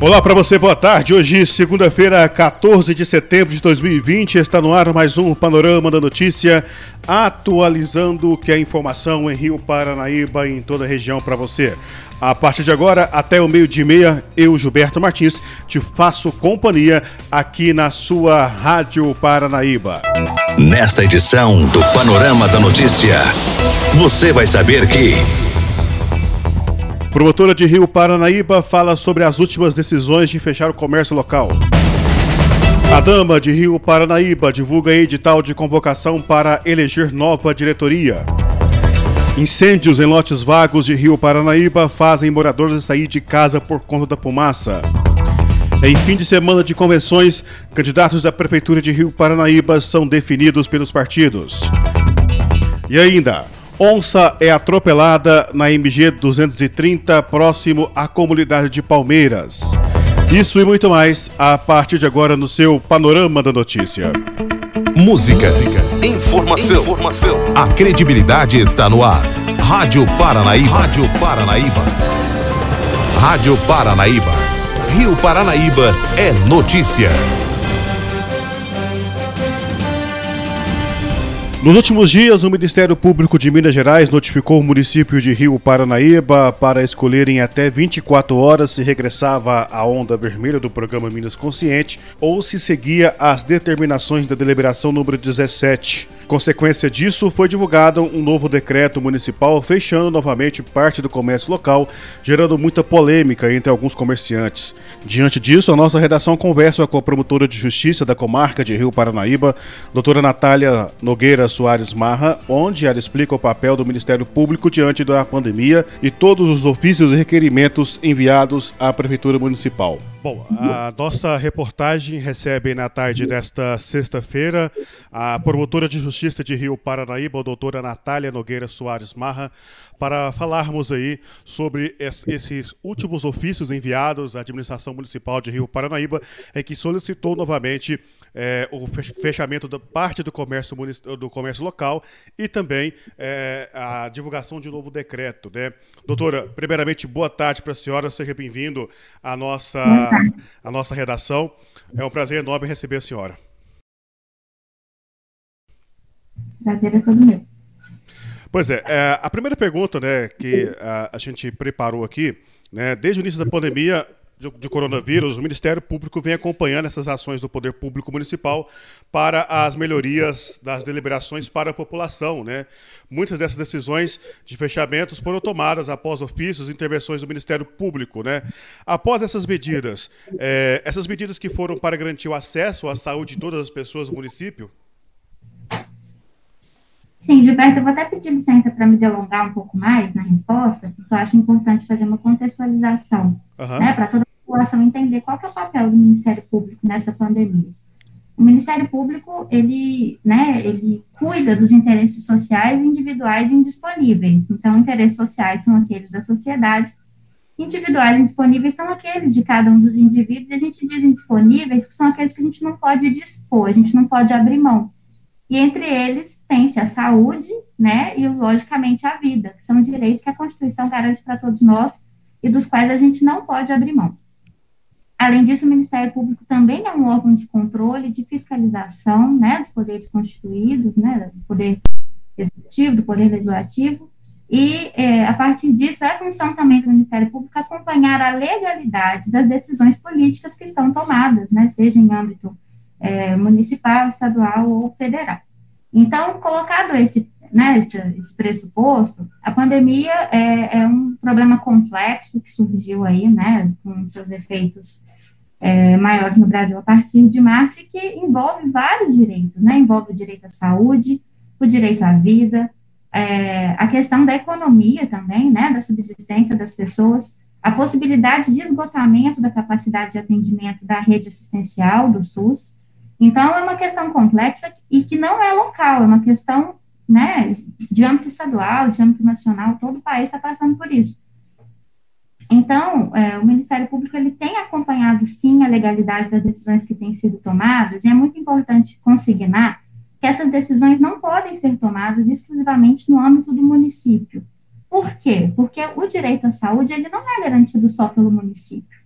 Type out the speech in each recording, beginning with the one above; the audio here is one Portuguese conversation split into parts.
Olá para você, boa tarde. Hoje, segunda-feira, 14 de setembro de 2020, está no ar mais um Panorama da Notícia, atualizando o que é informação em Rio Paranaíba e em toda a região para você. A partir de agora, até o meio de meia, eu, Gilberto Martins, te faço companhia aqui na sua Rádio Paranaíba. Nesta edição do Panorama da Notícia, você vai saber que. Promotora de Rio Paranaíba fala sobre as últimas decisões de fechar o comércio local. A Dama de Rio Paranaíba divulga edital de convocação para eleger nova diretoria. Incêndios em lotes vagos de Rio Paranaíba fazem moradores sair de casa por conta da fumaça. Em fim de semana de convenções, candidatos da Prefeitura de Rio Paranaíba são definidos pelos partidos. E ainda, Onça é atropelada na MG 230, próximo à comunidade de Palmeiras. Isso e muito mais a partir de agora no seu Panorama da Notícia. Música, informação, informação. A credibilidade está no ar. Rádio Paranaíba. Rádio Paranaíba. Rádio Paranaíba. Rio Paranaíba é notícia. Nos últimos dias, o Ministério Público de Minas Gerais notificou o município de Rio Paranaíba para escolherem até 24 horas se regressava à onda vermelha do programa Minas Consciente ou se seguia as determinações da deliberação número 17. Consequência disso, foi divulgado um novo decreto municipal fechando novamente parte do comércio local, gerando muita polêmica entre alguns comerciantes. Diante disso, a nossa redação conversa com a promotora de justiça da comarca de Rio Paranaíba, doutora Natália Nogueira Soares Marra, onde ela explica o papel do Ministério Público diante da pandemia e todos os ofícios e requerimentos enviados à Prefeitura Municipal. Bom, a nossa reportagem recebe na tarde desta sexta-feira a promotora de justiça de Rio Paranaíba, a doutora Natália Nogueira Soares Marra, para falarmos aí sobre esses últimos ofícios enviados à administração municipal de Rio Paranaíba, em que solicitou novamente é, o fechamento da parte do comércio, do comércio local e também é, a divulgação de um novo decreto. Né? Doutora, primeiramente, boa tarde para a senhora, seja bem-vindo à nossa, à nossa redação. É um prazer enorme receber a senhora. Prazer é todo meu. Pois é, é, a primeira pergunta né, que a, a gente preparou aqui, né, desde o início da pandemia, de, de, coronavírus, o Ministério Público vem acompanhando essas ações do Poder Público Municipal para as melhorias das deliberações para a população. Né? Muitas dessas decisões de fechamentos foram tomadas após ofícios e intervenções do Ministério Público. Né? Após essas medidas, é, essas medidas que foram para garantir o acesso à saúde de todas as pessoas do município, Sim, Gilberto, eu vou até pedir licença para me delongar um pouco mais na resposta, porque eu acho importante fazer uma contextualização, uhum. né, para toda a população entender qual é o papel do Ministério Público nessa pandemia. O Ministério Público, ele, né, ele cuida dos interesses sociais individuais indisponíveis. Então, interesses sociais são aqueles da sociedade, individuais indisponíveis são aqueles de cada um dos indivíduos, e a gente diz indisponíveis que são aqueles que a gente não pode dispor, a gente não pode abrir mão. E entre eles tem-se a saúde, né, e logicamente a vida, que são direitos que a Constituição garante para todos nós e dos quais a gente não pode abrir mão. Além disso, o Ministério Público também é um órgão de controle, de fiscalização, né, dos poderes constituídos, né, do poder executivo, do poder legislativo, e é, a partir disso é função também do Ministério Público acompanhar a legalidade das decisões políticas que são tomadas, né, seja em âmbito é, municipal, estadual ou federal. Então, colocado esse, né, esse, esse pressuposto, a pandemia é, é, um problema complexo que surgiu aí, né, com seus efeitos é, maiores no Brasil a partir de março e que envolve vários direitos, né, envolve o direito à saúde, o direito à vida, é, a questão da economia também, né, da subsistência das pessoas, a possibilidade de esgotamento da capacidade de atendimento da rede assistencial do SUS, então, é uma questão complexa e que não é local, é uma questão né, de âmbito estadual, de âmbito nacional, todo o país está passando por isso. Então, é, o Ministério Público ele tem acompanhado sim a legalidade das decisões que têm sido tomadas, e é muito importante consignar que essas decisões não podem ser tomadas exclusivamente no âmbito do município. Por quê? Porque o direito à saúde ele não é garantido só pelo município.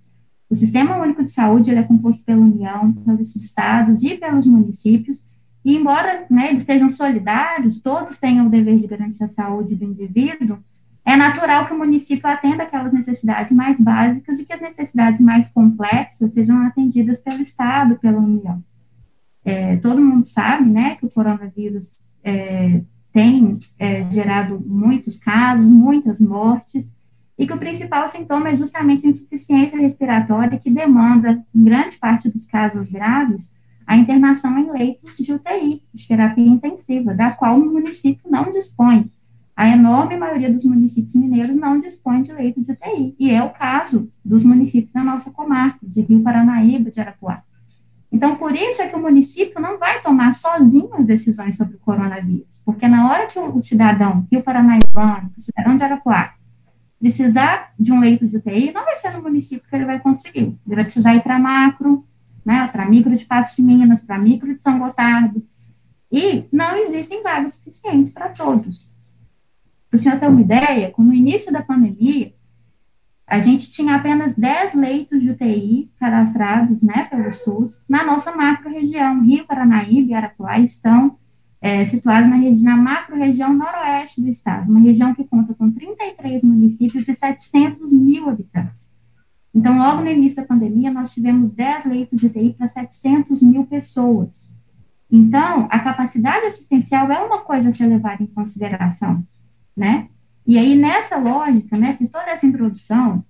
O Sistema Único de Saúde é composto pela União, pelos estados e pelos municípios, e embora né, eles sejam solidários, todos tenham o dever de garantir a saúde do indivíduo, é natural que o município atenda aquelas necessidades mais básicas e que as necessidades mais complexas sejam atendidas pelo Estado, pela União. É, todo mundo sabe, né, que o coronavírus é, tem é, gerado muitos casos, muitas mortes, e que o principal sintoma é justamente a insuficiência respiratória, que demanda, em grande parte dos casos graves, a internação em leitos de UTI, de terapia intensiva, da qual o município não dispõe. A enorme maioria dos municípios mineiros não dispõe de leito de UTI, e é o caso dos municípios da nossa comarca, de Rio Paranaíba, de Arapuá. Então, por isso é que o município não vai tomar sozinho as decisões sobre o coronavírus, porque na hora que o cidadão Rio Paranaibano, o cidadão de Arapuá, precisar de um leito de UTI, não vai ser no município que ele vai conseguir. Ele vai precisar ir para macro, né, para micro de Patos de Minas, para micro de São Gotardo, e não existem vagas suficientes para todos. Para o senhor ter uma ideia, no início da pandemia, a gente tinha apenas 10 leitos de UTI cadastrados, né, pelo SUS, na nossa macro-região. Rio, Paranaíba e Arapuá estão é, situados na, na macro-região noroeste do estado, uma região que conta com 33 municípios e 700 mil habitantes. Então, logo no início da pandemia, nós tivemos 10 leitos de UTI para 700 mil pessoas. Então, a capacidade assistencial é uma coisa a ser levada em consideração né? E aí, nessa lógica, né, fiz toda essa introdução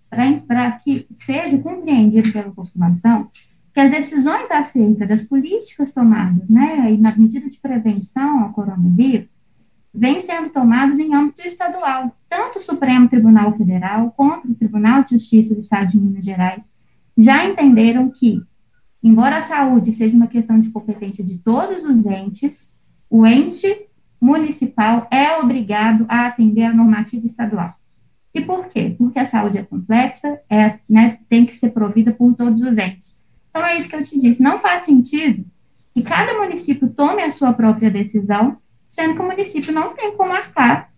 para que seja compreendido pela população que as decisões acerca das políticas tomadas, né, e na medida de prevenção ao coronavírus, vêm sendo tomadas em âmbito estadual. Tanto o Supremo Tribunal Federal quanto o Tribunal de Justiça do Estado de Minas Gerais já entenderam que, embora a saúde seja uma questão de competência de todos os entes, o ente municipal é obrigado a atender a normativa estadual. E por quê? Porque a saúde é complexa, é, né, tem que ser provida por todos os entes. Então, é isso que eu te disse. Não faz sentido que cada município tome a sua própria decisão, sendo que o município não tem como arcar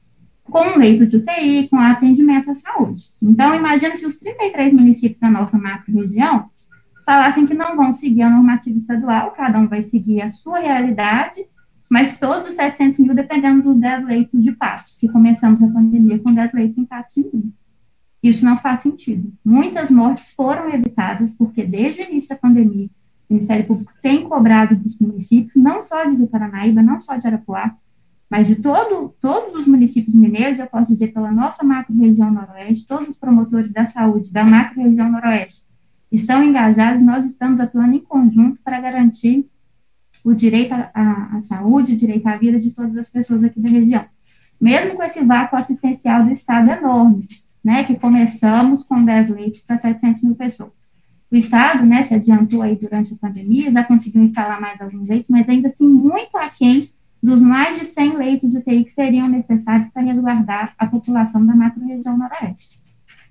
com leito de UTI, com atendimento à saúde. Então, imagina se os 33 municípios da nossa macro-região falassem que não vão seguir a normativa estadual, cada um vai seguir a sua realidade, mas todos os 700 mil dependendo dos 10 leitos de patos, que começamos a pandemia com 10 leitos em patos de mil. Isso não faz sentido. Muitas mortes foram evitadas porque, desde o início da pandemia, o Ministério Público tem cobrado dos municípios, não só de Rio Paranaíba, não só de Arapuá, mas de todo, todos os municípios mineiros, eu posso dizer pela nossa macro-região noroeste, todos os promotores da saúde da macro-região noroeste estão engajados, nós estamos atuando em conjunto para garantir o direito à saúde, o direito à vida de todas as pessoas aqui da região. Mesmo com esse vácuo assistencial do Estado enorme, né, que começamos com 10 leitos para 700 mil pessoas. O Estado, né, se adiantou aí durante a pandemia, já conseguiu instalar mais alguns leitos, mas ainda assim muito aquém dos mais de 100 leitos de UTI que seriam necessários para resguardar a população da macro-região noroeste.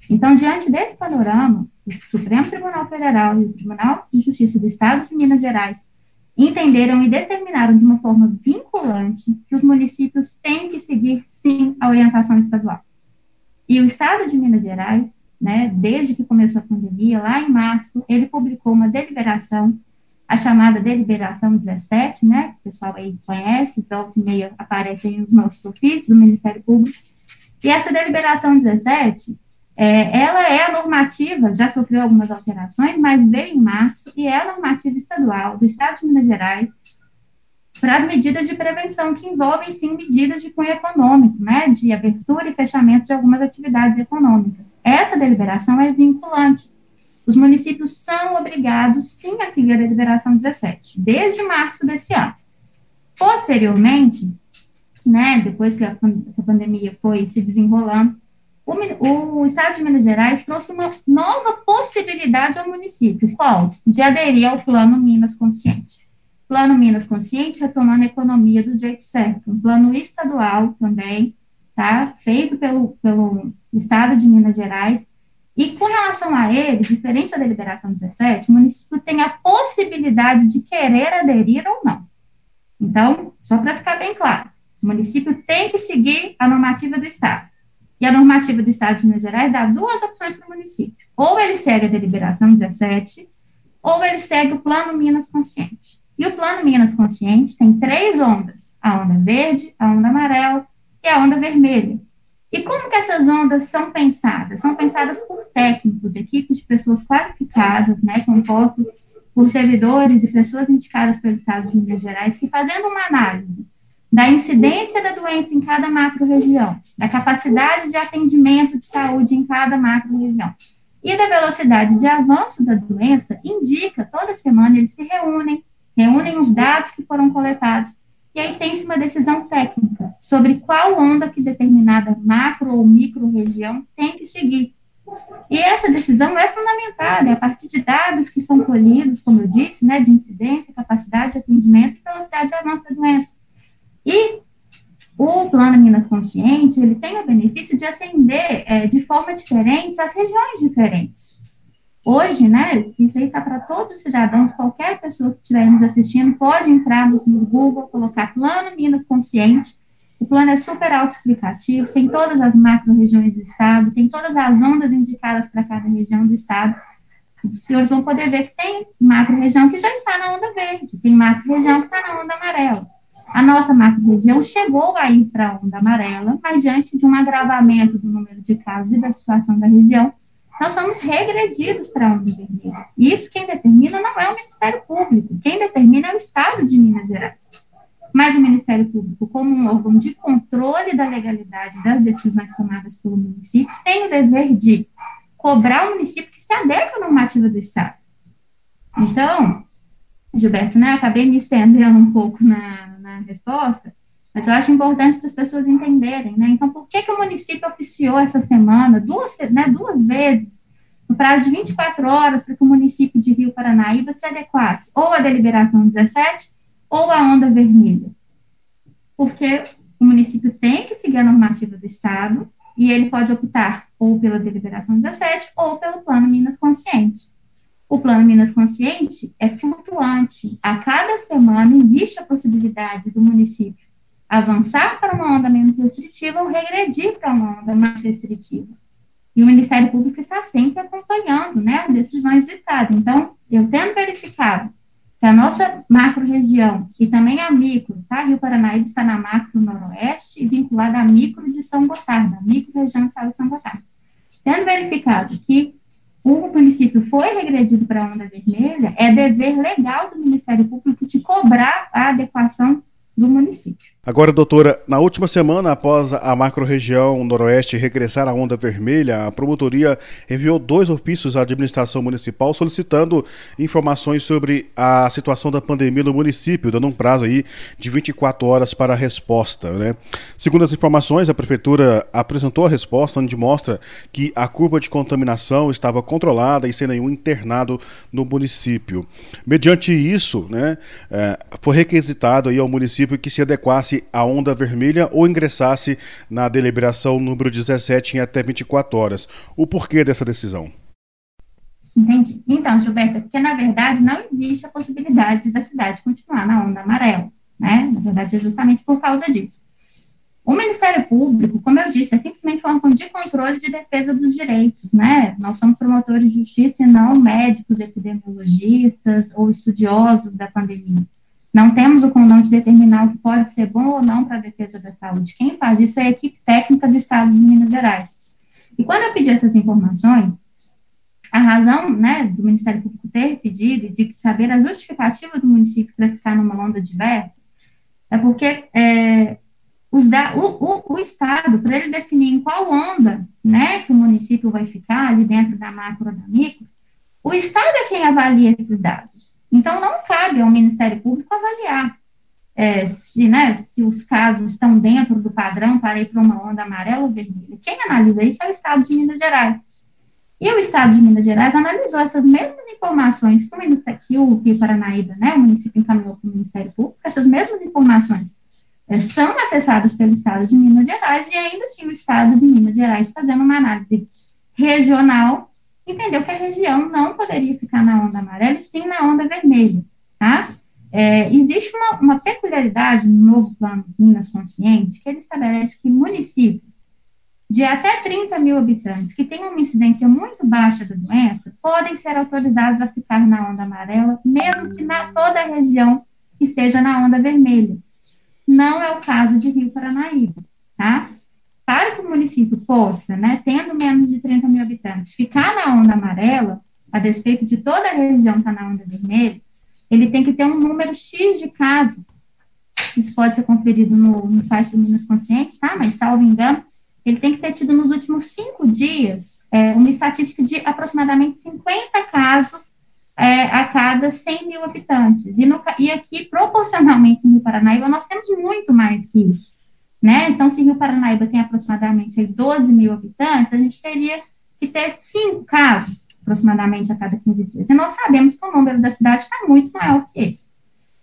Então, diante desse panorama, o Supremo Tribunal Federal e o Tribunal de Justiça do Estado de Minas Gerais entenderam e determinaram de uma forma vinculante que os municípios têm que seguir, sim, a orientação estadual. E o Estado de Minas Gerais, né, desde que começou a pandemia, lá em março, ele publicou uma deliberação, a chamada Deliberação 17, né, que o pessoal aí conhece, volta e meia aparece aí nos nossos ofícios do Ministério Público, e essa Deliberação 17, é, ela é a normativa, já sofreu algumas alterações, mas veio em março e é a normativa estadual do Estado de Minas Gerais para as medidas de prevenção que envolvem, sim, medidas de cunho econômico, né, de abertura e fechamento de algumas atividades econômicas. Essa deliberação é vinculante. Os municípios são obrigados, sim, a seguir a deliberação 17, desde março desse ano. Posteriormente, né, depois que a, a pandemia foi se desenrolando, o, o, Estado de Minas Gerais trouxe uma nova possibilidade ao município, qual? De aderir ao Plano Minas Consciente. Plano Minas Consciente retomando a economia do jeito certo. Um plano estadual também, tá? Feito pelo, pelo Estado de Minas Gerais, E com relação a ele, diferente da deliberação 17, o município tem a possibilidade de querer aderir ou não. Então, só para ficar bem claro, o município tem que seguir a normativa do Estado. E a normativa do Estado de Minas Gerais dá duas opções para o município. Ou ele segue a deliberação 17, ou ele segue o Plano Minas Consciente. E o Plano Minas Consciente tem três ondas: a onda verde, a onda amarela e a onda vermelha. E como que essas ondas são pensadas? São pensadas por técnicos, equipes de pessoas qualificadas, né, compostas por servidores e pessoas indicadas pelo Estado de Minas Gerais, que fazendo uma análise da incidência da doença em cada macro-região, da capacidade de atendimento de saúde em cada macro-região e da velocidade de avanço da doença, indica, toda semana eles se reúnem, reúnem os dados que foram coletados e aí tem-se uma decisão técnica sobre qual onda que determinada macro ou micro região tem que seguir. E essa decisão é fundamentada é a partir de dados que são colhidos, como eu disse, né, de incidência, capacidade de atendimento e velocidade de avanço da doença. E o Plano Minas Consciente, ele tem o benefício de atender é, de forma diferente as regiões diferentes. Hoje, né, isso aí está para todos os cidadãos, qualquer pessoa que estiver nos assistindo pode entrar no, Google, colocar Plano Minas Consciente. O plano é super autoexplicativo, tem todas as macro-regiões do estado, tem todas as ondas indicadas para cada região do estado. Os senhores vão poder ver que tem macro-região que já está na onda verde, tem macro-região que está na onda amarela. A nossa macro-região chegou a ir para a onda amarela, mas diante de um agravamento do número de casos e da situação da região, nós somos regredidos para a onda vermelha. E isso quem determina não é o Ministério Público, quem determina é o Estado de Minas Gerais. Mas o Ministério Público, como um órgão de controle da legalidade das decisões tomadas pelo município, tem o dever de cobrar o município que se adeque à normativa do Estado. Então, Gilberto, né, acabei me estendendo um pouco na, na resposta, mas eu acho importante para as pessoas entenderem, né? Então, por que, que o município oficiou essa semana duas, né, duas vezes, no prazo de 24 horas, para que o município de Rio Paranaíba se adequasse ou à deliberação 17 ou à onda vermelha? Porque o município tem que seguir a normativa do Estado e ele pode optar ou pela deliberação 17 ou pelo plano Minas Consciente. O plano Minas Consciente é flutuante. A cada semana existe a possibilidade do município avançar para uma onda menos restritiva ou regredir para uma onda mais restritiva. E o Ministério Público está sempre acompanhando né, as decisões do Estado. Então, eu tendo verificado que a nossa macro-região e também a micro, tá? Rio Paranaíba está na macro noroeste e vinculada à micro de São Gotardo, a micro-região de de São Gotardo. Tendo verificado que o município foi regredido para a onda vermelha, é dever legal do Ministério Público de cobrar a adequação do município. Agora, doutora, na última semana, após a macro-região noroeste regressar à onda vermelha, a promotoria enviou dois ofícios à administração municipal solicitando informações sobre a situação da pandemia no município, dando um prazo aí de 24 horas para a resposta. Né? Segundo as informações, a prefeitura apresentou a resposta, onde mostra que a curva de contaminação estava controlada e sem nenhum internado no município. Mediante isso, né, eh, foi requisitado aí ao município que se adequasse a onda vermelha ou ingressasse na deliberação número 17 em até 24 horas. O porquê dessa decisão? Entendi. Então, Gilberto, porque na verdade não existe a possibilidade da cidade continuar na onda amarela, né? Na verdade, é justamente por causa disso. O Ministério Público, como eu disse, é simplesmente um órgão de controle de defesa dos direitos, né? Nós somos promotores de justiça e não médicos, epidemiologistas ou estudiosos da pandemia. Não temos o condão de determinar o que pode ser bom ou não para a defesa da saúde. Quem faz isso é a equipe técnica do Estado de Minas Gerais. E quando eu pedi essas informações, a razão né, do Ministério Público ter pedido e de saber a justificativa do município para ficar numa onda diversa é porque é, os da, o, o, o, Estado, para ele definir em qual onda né, que o município vai ficar ali dentro da macro ou da micro, o Estado é quem avalia esses dados. Então, não cabe ao Ministério Público avaliar é, se, né, se os casos estão dentro do padrão para ir para uma onda amarela ou vermelha. Quem analisa isso é o Estado de Minas Gerais. E o Estado de Minas Gerais analisou essas mesmas informações que o, Ministério, que o Rio Paranaíba, né, o município encaminhou para o Ministério Público, essas mesmas informações é, são acessadas pelo Estado de Minas Gerais e ainda assim o Estado de Minas Gerais fazendo uma análise regional, entendeu que a região não poderia ficar na onda amarela e sim na onda vermelha, tá? É, existe uma, uma, peculiaridade no novo plano Minas Consciente que ele estabelece que municípios de até 30 mil habitantes que tenham uma incidência muito baixa da doença podem ser autorizados a ficar na onda amarela, mesmo que na, toda a região esteja na onda vermelha. Não é o caso de Rio Paranaíba, tá? Para que o município possa, né, tendo menos de 30 mil habitantes, ficar na onda amarela, a despeito de toda a região estar tá na onda vermelha, ele tem que ter um número X de casos. Isso pode ser conferido no, no site do Minas Consciente, tá? Mas, salvo engano, ele tem que ter tido nos últimos cinco dias é, uma estatística de aproximadamente 50 casos é, a cada 100 mil habitantes. E, no, e aqui, proporcionalmente, no Paranaíba, nós temos muito mais que isso. Né? Então, se Rio Paranaíba tem aproximadamente 12 mil habitantes, a gente teria que ter cinco casos, aproximadamente, a cada 15 dias. E nós sabemos que o número da cidade está muito maior que esse.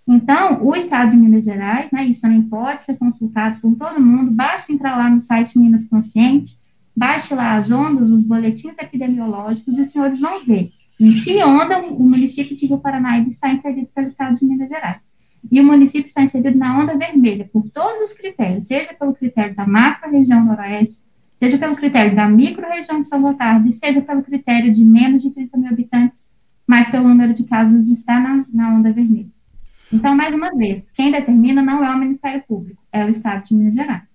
Então, o Estado de Minas Gerais, né, isso também pode ser consultado por todo mundo, basta entrar lá no site Minas Consciente, baixe lá as ondas, os boletins epidemiológicos, e os senhores vão ver em que onda o município de Rio Paranaíba está inserido pelo Estado de Minas Gerais e o município está inserido na onda vermelha por todos os critérios, seja pelo critério da macro-região noroeste, seja pelo critério da micro-região de São Gotardo, seja pelo critério de menos de 30 mil habitantes, mas pelo número de casos está na, na onda vermelha. Então, mais uma vez, quem determina não é o Ministério Público, é o Estado de Minas Gerais.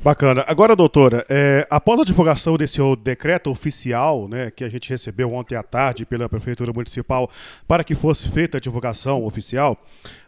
Bacana. Agora, doutora, é, após a divulgação desse decreto oficial, né, que a gente recebeu ontem à tarde pela Prefeitura Municipal para que fosse feita a divulgação oficial,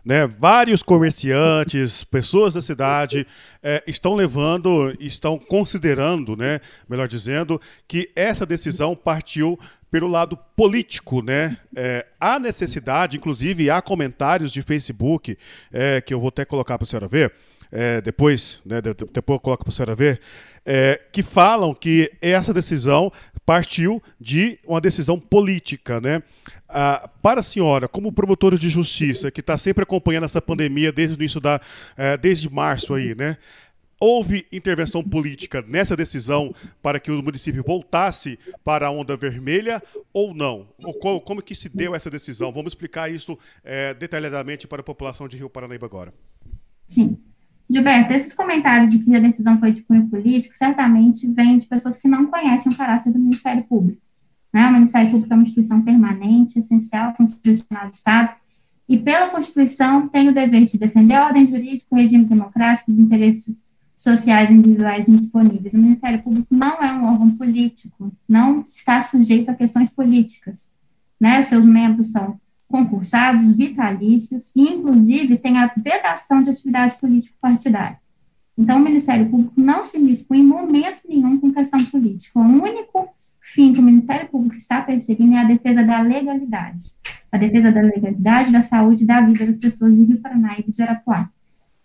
né, vários comerciantes, pessoas da cidade é, estão levando, estão considerando, né, melhor dizendo, que essa decisão partiu pelo lado político, né? É, há necessidade, inclusive há comentários de Facebook é, que eu vou até colocar para a senhora ver é, depois, né, depois eu coloco para a senhora ver, é, que falam que essa decisão partiu de uma decisão política, né? Ah, para a senhora, como promotora de justiça, que está sempre acompanhando essa pandemia desde o início da, é, desde março aí, né? Houve intervenção política nessa decisão para que o município voltasse para a onda vermelha ou não? Ou como, como que se deu essa decisão? Vamos explicar isso é, detalhadamente para a população de Rio Paranaíba agora. Sim. Gilberto, esses comentários de que a decisão foi de cunho político certamente vêm de pessoas que não conhecem o caráter do Ministério Público. Né? O Ministério Público é uma instituição permanente, essencial, constitucional do Estado, e pela Constituição tem o dever de defender a ordem jurídica, o regime democrático, os interesses sociais individuais indisponíveis. O Ministério Público não é um órgão político, não está sujeito a questões políticas. Né? Seus membros são concursados, vitalícios, e, inclusive, tem a vedação de atividade político-partidária. Então, o Ministério Público não se miscui em momento nenhum com questão política. O único fim que o Ministério Público está perseguindo é a defesa da legalidade. A defesa da legalidade, da saúde e da vida das pessoas de Rio Paraná e de Arapuá.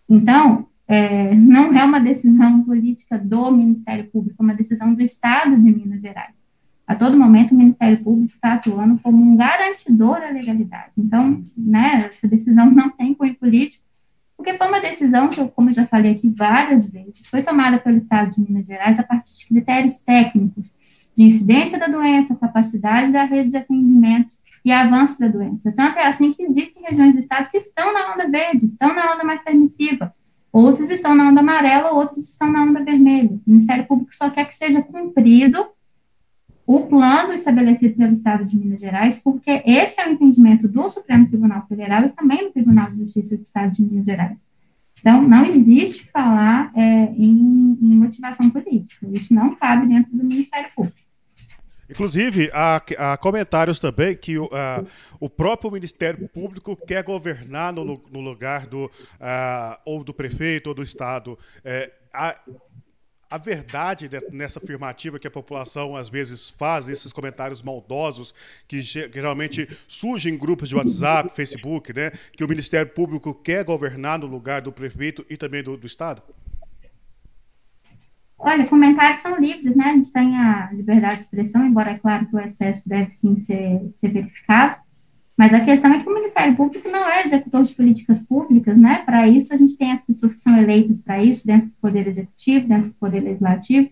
Então, é, não é uma decisão política do Ministério Público, é uma decisão do Estado de Minas Gerais a todo momento o Ministério Público está atuando como um garantidor da legalidade. Então, né, essa decisão não tem cunho político, porque foi uma decisão que, eu, como eu já falei aqui várias vezes, foi tomada pelo Estado de Minas Gerais a partir de critérios técnicos de incidência da doença, capacidade da rede de atendimento e avanço da doença. Tanto é assim que existem regiões do Estado que estão na onda verde, estão na onda mais permissiva, outros estão na onda amarela, outros estão na onda vermelha. O Ministério Público só quer que seja cumprido o plano estabelecido pelo Estado de Minas Gerais, porque esse é o entendimento do Supremo Tribunal Federal e também do Tribunal de Justiça do Estado de Minas Gerais. Então, não existe falar é, em, em, motivação política. Isso não cabe dentro do Ministério Público. Inclusive, há, há comentários também que uh, o próprio Ministério Público quer governar no, no lugar do, uh, ou do prefeito ou do Estado. É, a verdade nessa afirmativa que a população às vezes faz, esses comentários maldosos que geralmente surgem em grupos de WhatsApp, Facebook, né, que o Ministério Público quer governar no lugar do prefeito e também do, do Estado? Olha, comentários são livres, né? A gente tem a liberdade de expressão, embora é claro que o excesso deve sim ser, ser verificado. Mas a questão é que o Ministério Público não é executor de políticas públicas, né? Para isso, a gente tem as pessoas que são eleitas para isso, dentro do Poder Executivo, dentro do Poder Legislativo.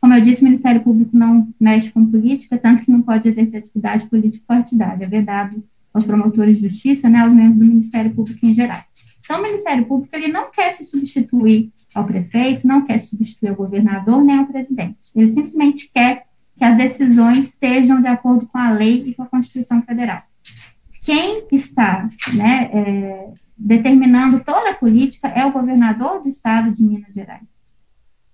Como eu disse, o Ministério Público não mexe com política, tanto que não pode exercer atividade político-partidária, é vedado aos promotores de justiça, né, aos membros do Ministério Público em geral. Então, o Ministério Público ele não quer se substituir ao prefeito, não quer se substituir ao governador nem ao presidente. Ele simplesmente quer que as decisões sejam de acordo com a lei e com a Constituição Federal. Quem está né, é, determinando toda a política é o governador do estado de Minas Gerais.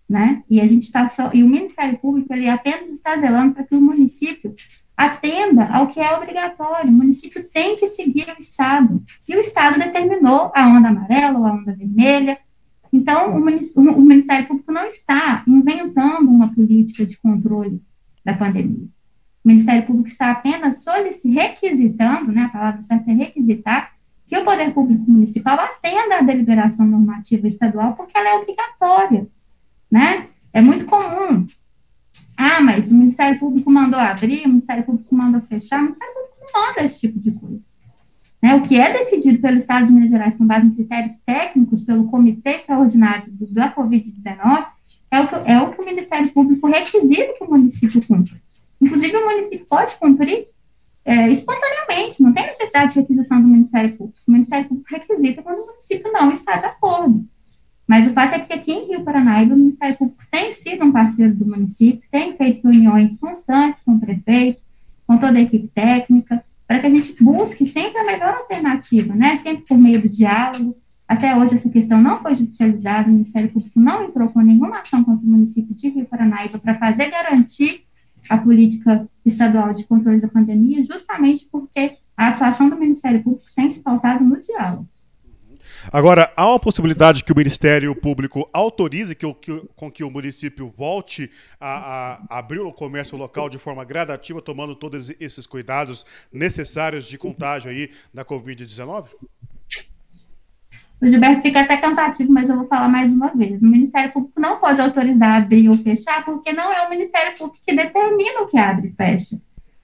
Né? E a gente está só, e o Ministério Público ele apenas está zelando para que o município atenda ao que é obrigatório. O município tem que seguir o Estado. E o Estado determinou a onda amarela ou a onda vermelha. Então, o, o Ministério Público não está inventando uma política de controle da pandemia. O Ministério Público está apenas requisitando, né, a palavra certa é requisitar, que o Poder Público Municipal atenda à deliberação normativa estadual, porque ela é obrigatória, né? É muito comum. Ah, mas o Ministério Público mandou abrir, o Ministério Público mandou fechar, o Ministério Público não manda esse tipo de coisa. Né? O que é decidido pelo Estado de Minas Gerais com base em critérios técnicos pelo Comitê Extraordinário do, da Covid-19 é o, que, é o que o Ministério Público requisita que o município cumpra. Inclusive, o município pode cumprir é, espontaneamente, não tem necessidade de requisição do Ministério Público. O Ministério Público requisita quando o município não está de acordo. Mas o fato é que aqui em Rio Paranaíba, o Ministério Público tem sido um parceiro do município, tem feito reuniões constantes com o prefeito, com toda a equipe técnica, para que a gente busque sempre a melhor alternativa, né? Sempre por meio do diálogo. Até hoje essa questão não foi judicializada, o Ministério Público não entrou com nenhuma ação contra o município de Rio Paranaíba para fazer garantir a política estadual de controle da pandemia, justamente porque a atuação do Ministério Público tem se pautado no diálogo. Agora, há uma possibilidade que o Ministério Público autorize que, que, com que o município volte a, a, abrir o comércio local de forma gradativa, tomando todos esses cuidados necessários de contágio aí da Covid-19? O Gilberto fica até cansativo, mas eu vou falar mais uma vez. O Ministério Público não pode autorizar abrir ou fechar, porque não é o Ministério Público que determina o que abre e fecha.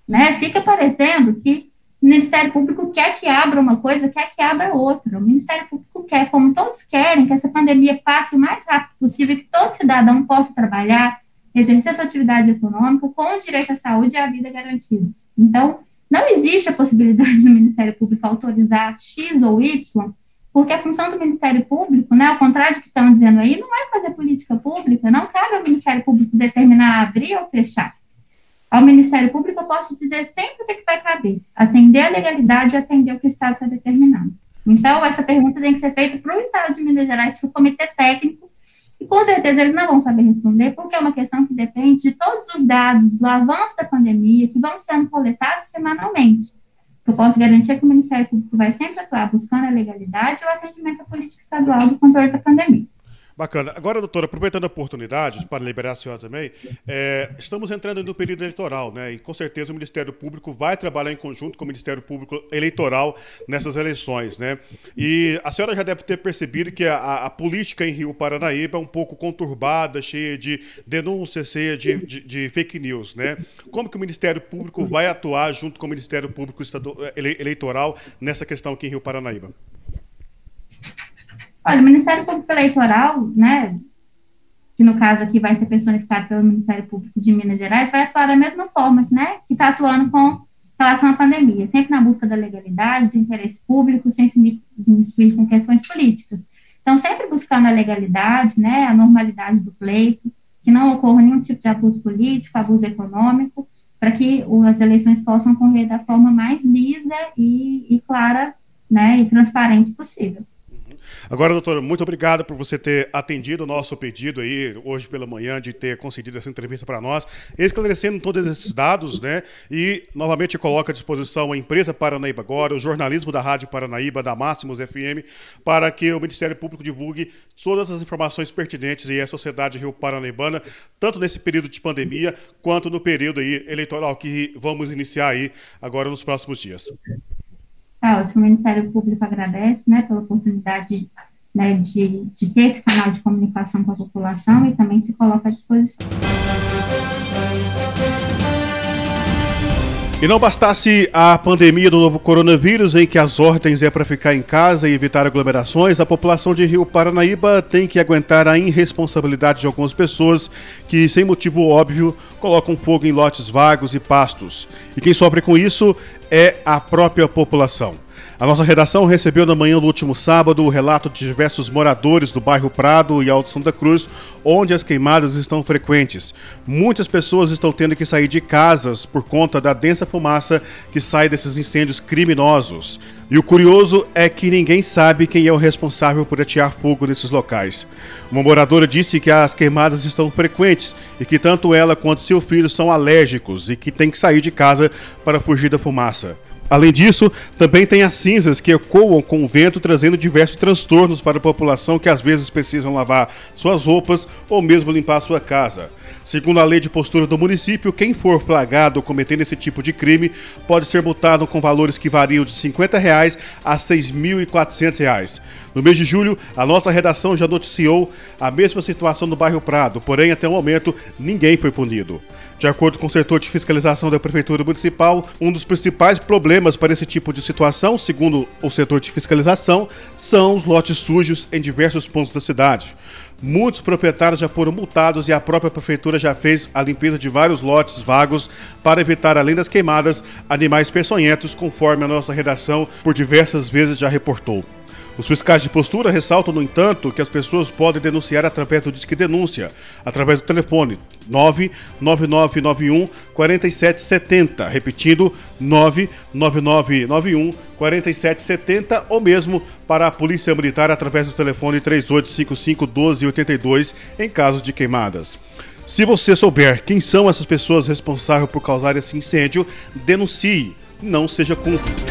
Né? Fica parecendo que o Ministério Público quer que abra uma coisa, quer que abra outra. O Ministério Público quer, como todos querem, que essa pandemia passe o mais rápido possível, que todo cidadão possa trabalhar, exercer sua atividade econômica com o direito à saúde e à vida garantidos. Então, não existe a possibilidade do Ministério Público autorizar X ou Y porque a função do Ministério Público, né, ao contrário do que estão dizendo aí, não é fazer política pública, não cabe ao Ministério Público determinar abrir ou fechar. Ao Ministério Público, eu posso dizer sempre o que, vai caber: atender a legalidade e atender o que o Estado está determinando. Então, essa pergunta tem que ser feita para o Estado de Minas Gerais, para o Comitê Técnico, e com certeza eles não vão saber responder, porque é uma questão que depende de todos os dados do avanço da pandemia que vão sendo coletados semanalmente eu posso garantir que o Ministério Público vai sempre atuar buscando a legalidade e o atendimento à política estadual do controle da pandemia. Bacana. Agora, doutora, aproveitando a oportunidade, para liberar a senhora também, é, estamos entrando no período eleitoral, né? E com certeza o Ministério Público vai trabalhar em conjunto com o Ministério Público Eleitoral nessas eleições, né? E a senhora já deve ter percebido que a, a política em Rio Paranaíba é um pouco conturbada, cheia de denúncias, cheia de, de, de, fake news, né? Como que o Ministério Público vai atuar junto com o Ministério Público Eleitoral nessa questão aqui em Rio Paranaíba? Olha, o Ministério Público Eleitoral, né, que no caso aqui vai ser personificado pelo Ministério Público de Minas Gerais, vai atuar da mesma forma, né, que está atuando com relação à pandemia, sempre na busca da legalidade, do interesse público, sem se miscuir com questões políticas. Então, sempre buscando a legalidade, né, a normalidade do pleito, que não ocorra nenhum tipo de abuso político, abuso econômico, para que as eleições possam correr da forma mais lisa e, e clara, né, e transparente possível. Agora, doutora, muito obrigado por você ter atendido o nosso pedido aí hoje pela manhã de ter concedido essa entrevista para nós, esclarecendo todos esses dados, né? E novamente coloca à disposição a empresa Paranaíba agora, o jornalismo da Rádio Paranaíba, da Máximos FM, para que o Ministério Público divulgue todas as informações pertinentes e a sociedade Rio Paranaibana, tanto nesse período de pandemia quanto no período aí eleitoral que vamos iniciar aí agora nos próximos dias. Tá o Ministério Público agradece, né, pela oportunidade né, de, de ter esse canal de comunicação com a população e também se coloca à disposição. E não bastasse a pandemia do novo coronavírus, em que as ordens é para ficar em casa e evitar aglomerações, a população de Rio Paranaíba tem que aguentar a irresponsabilidade de algumas pessoas que, sem motivo óbvio, colocam fogo em lotes vagos e pastos. E quem sofre com isso é a própria população. A nossa redação recebeu na manhã do último sábado o relato de diversos moradores do bairro Prado e Alto Santa Cruz, onde as queimadas estão frequentes. Muitas pessoas estão tendo que sair de casas por conta da densa fumaça que sai desses incêndios criminosos. E o curioso é que ninguém sabe quem é o responsável por atear fogo nesses locais. Uma moradora disse que as queimadas estão frequentes e que tanto ela quanto seu filho são alérgicos e que tem que sair de casa para fugir da fumaça. Além disso, também tem as cinzas que ecoam com o vento, trazendo diversos transtornos para a população que às vezes precisam lavar suas roupas ou mesmo limpar sua casa. Segundo a lei de postura do município, quem for flagrado cometendo esse tipo de crime pode ser multado com valores que variam de 50 reais a R$ 6.400. No mês de julho, a nossa redação já noticiou a mesma situação no bairro Prado, porém, até o momento, ninguém foi punido. De acordo com o setor de fiscalização da Prefeitura Municipal, um dos principais problemas para esse tipo de situação, segundo o setor de fiscalização, são os lotes sujos em diversos pontos da cidade. Muitos proprietários já foram multados e a própria prefeitura já fez a limpeza de vários lotes vagos para evitar, além das queimadas, animais peçonhentos, conforme a nossa redação por diversas vezes já reportou. Os fiscais de postura ressaltam, no entanto, que as pessoas podem denunciar através do Disque Denúncia, através do telefone 99991 4770, repetindo 99991 4770 ou mesmo para a Polícia Militar através do telefone 3855 1282 em caso de queimadas. Se você souber quem são essas pessoas responsáveis por causar esse incêndio, denuncie, não seja cúmplice.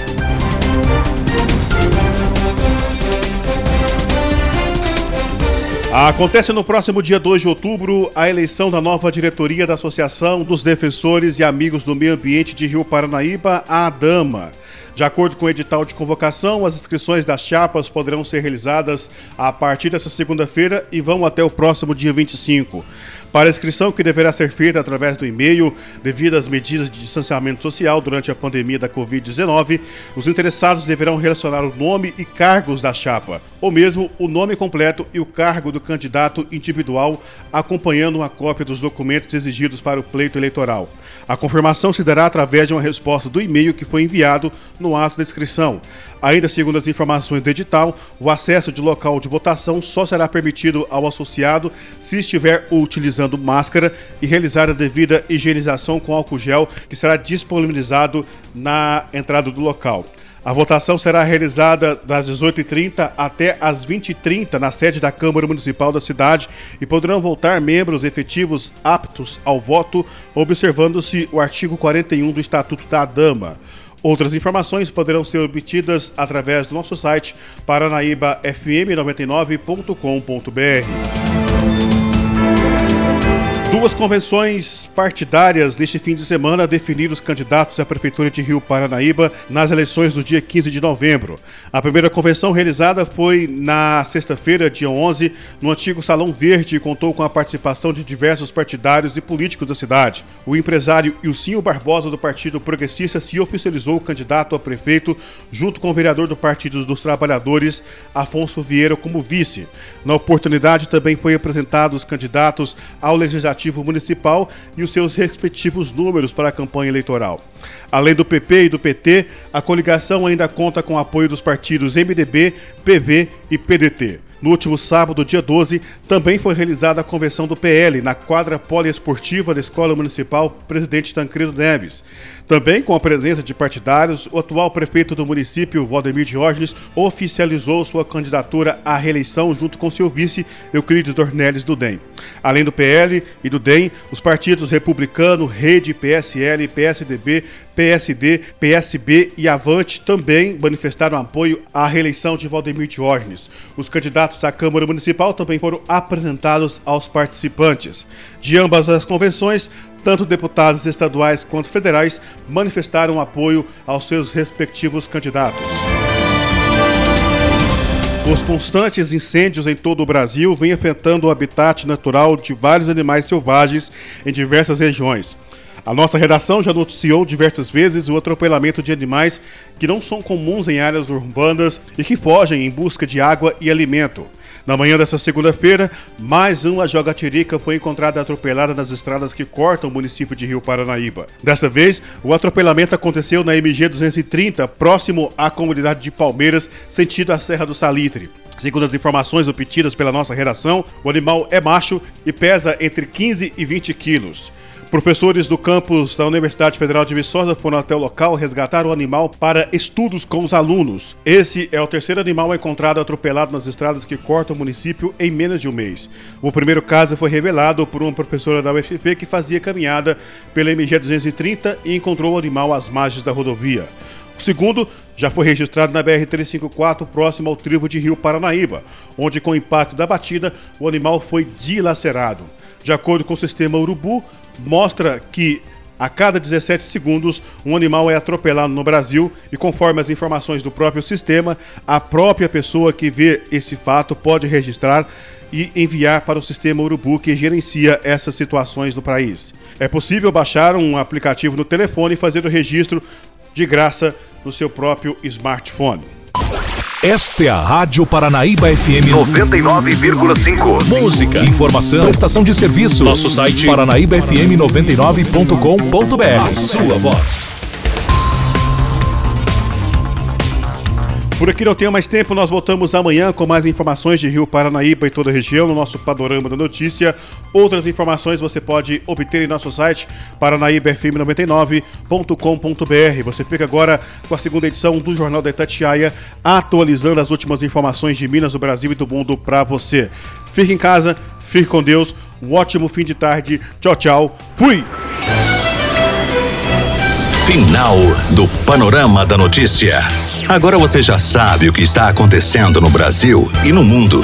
Acontece no próximo dia 2 de outubro a eleição da nova diretoria da Associação dos Defensores e Amigos do Meio Ambiente de Rio Paranaíba, a ADAMA. De acordo com o edital de convocação, as inscrições das chapas poderão ser realizadas a partir dessa segunda-feira e vão até o próximo dia 25. Para a inscrição, que deverá ser feita através do e-mail, devido às medidas de distanciamento social durante a pandemia da Covid-19, os interessados deverão relacionar o nome e cargos da chapa, ou mesmo o nome completo e o cargo do candidato individual, acompanhando uma cópia dos documentos exigidos para o pleito eleitoral. A confirmação se dará através de uma resposta do e-mail que foi enviado no ato da inscrição. Ainda segundo as informações do edital, o acesso de local de votação só será permitido ao associado se estiver utilizando máscara e realizar a devida higienização com álcool gel, que será disponibilizado na entrada do local. A votação será realizada das 18h30 até as 20h30 na sede da Câmara Municipal da cidade e poderão votar membros efetivos aptos ao voto, observando-se o artigo 41 do Estatuto da Dama. Outras informações poderão ser obtidas através do nosso site paranaíbafm99.com.br. Duas convenções partidárias neste fim de semana definiram os candidatos à Prefeitura de Rio Paranaíba nas eleições do dia 15 de novembro. A primeira convenção realizada foi na sexta-feira, dia 11, no antigo Salão Verde e contou com a participação de diversos partidários e políticos da cidade. O empresário Ilcinho Barbosa, do Partido Progressista, se oficializou candidato a prefeito, junto com o vereador do Partido dos Trabalhadores, Afonso Vieira, como vice. Na oportunidade, também foi apresentados os candidatos ao Legislativo Legislativo Municipal e os seus respectivos números para a campanha eleitoral. Além do PP e do PT, a coligação ainda conta com o apoio dos partidos MDB, PV e PDT. No último sábado, dia 12, também foi realizada a convenção do PL na quadra poliesportiva da Escola Municipal Presidente Tancredo Neves. Também com a presença de partidários, o atual prefeito do município, Valdemir Diógenes, oficializou sua candidatura à reeleição junto com seu vice, Euclides Dornelles do DEM. Além do PL e do DEM, os partidos republicano, Rede, PSL, PSDB, PSD, PSB e Avante também manifestaram apoio à reeleição de Valdemir Diógenes. Os candidatos à Câmara Municipal também foram apresentados aos participantes. De ambas as convenções, tanto deputados estaduais quanto federais manifestaram apoio aos seus respectivos candidatos. Os constantes incêndios em todo o Brasil vêm afetando o habitat natural de vários animais selvagens em diversas regiões. A nossa redação já noticiou diversas vezes o atropelamento de animais que não são comuns em áreas urbanas e que fogem em busca de água e alimento. Na manhã dessa segunda-feira, mais uma jogatirica foi encontrada atropelada nas estradas que cortam o município de Rio Paranaíba. Dessa vez, o atropelamento aconteceu na MG 230, próximo à comunidade de Palmeiras, sentido a Serra do Salitre. Segundo as informações obtidas pela nossa redação, o animal é macho e pesa entre 15 e 20 quilos. Professores do campus da Universidade Federal de Viçosa foram até o local resgatar o animal para estudos com os alunos. Esse é o terceiro animal encontrado atropelado nas estradas que cortam o município em menos de um mês. O primeiro caso foi revelado por uma professora da UFP que fazia caminhada pela MG 230 e encontrou o animal às margens da rodovia. O segundo já foi registrado na BR-354, próximo ao tribo de Rio Paranaíba, onde, com o impacto da batida, o animal foi dilacerado. De acordo com o sistema Urubu, mostra que a cada 17 segundos, um animal é atropelado no Brasil e, conforme as informações do próprio sistema, a própria pessoa que vê esse fato pode registrar e enviar para o sistema Urubu que gerencia essas situações no país. É possível baixar um aplicativo no telefone e fazer o registro de graça no seu próprio smartphone. Esta é a Rádio Paranaíba FM 99,5. Música, informação, prestação de serviço. Nosso site paranaíbafm99.com.br. A sua voz. Por aqui não tenho mais tempo, nós voltamos amanhã com mais informações de Rio Paranaíba e toda a região no nosso Panorama da Notícia. Outras informações você pode obter em nosso site paranaíbafm99.com.br. Você fica agora com a segunda edição do Jornal da Itatiaia, atualizando as últimas informações de Minas, do Brasil e do mundo para você. Fique em casa, fique com Deus, um ótimo fim de tarde. Tchau, tchau. Fui! Final do Panorama da Notícia. Agora você já sabe o que está acontecendo no Brasil e no mundo.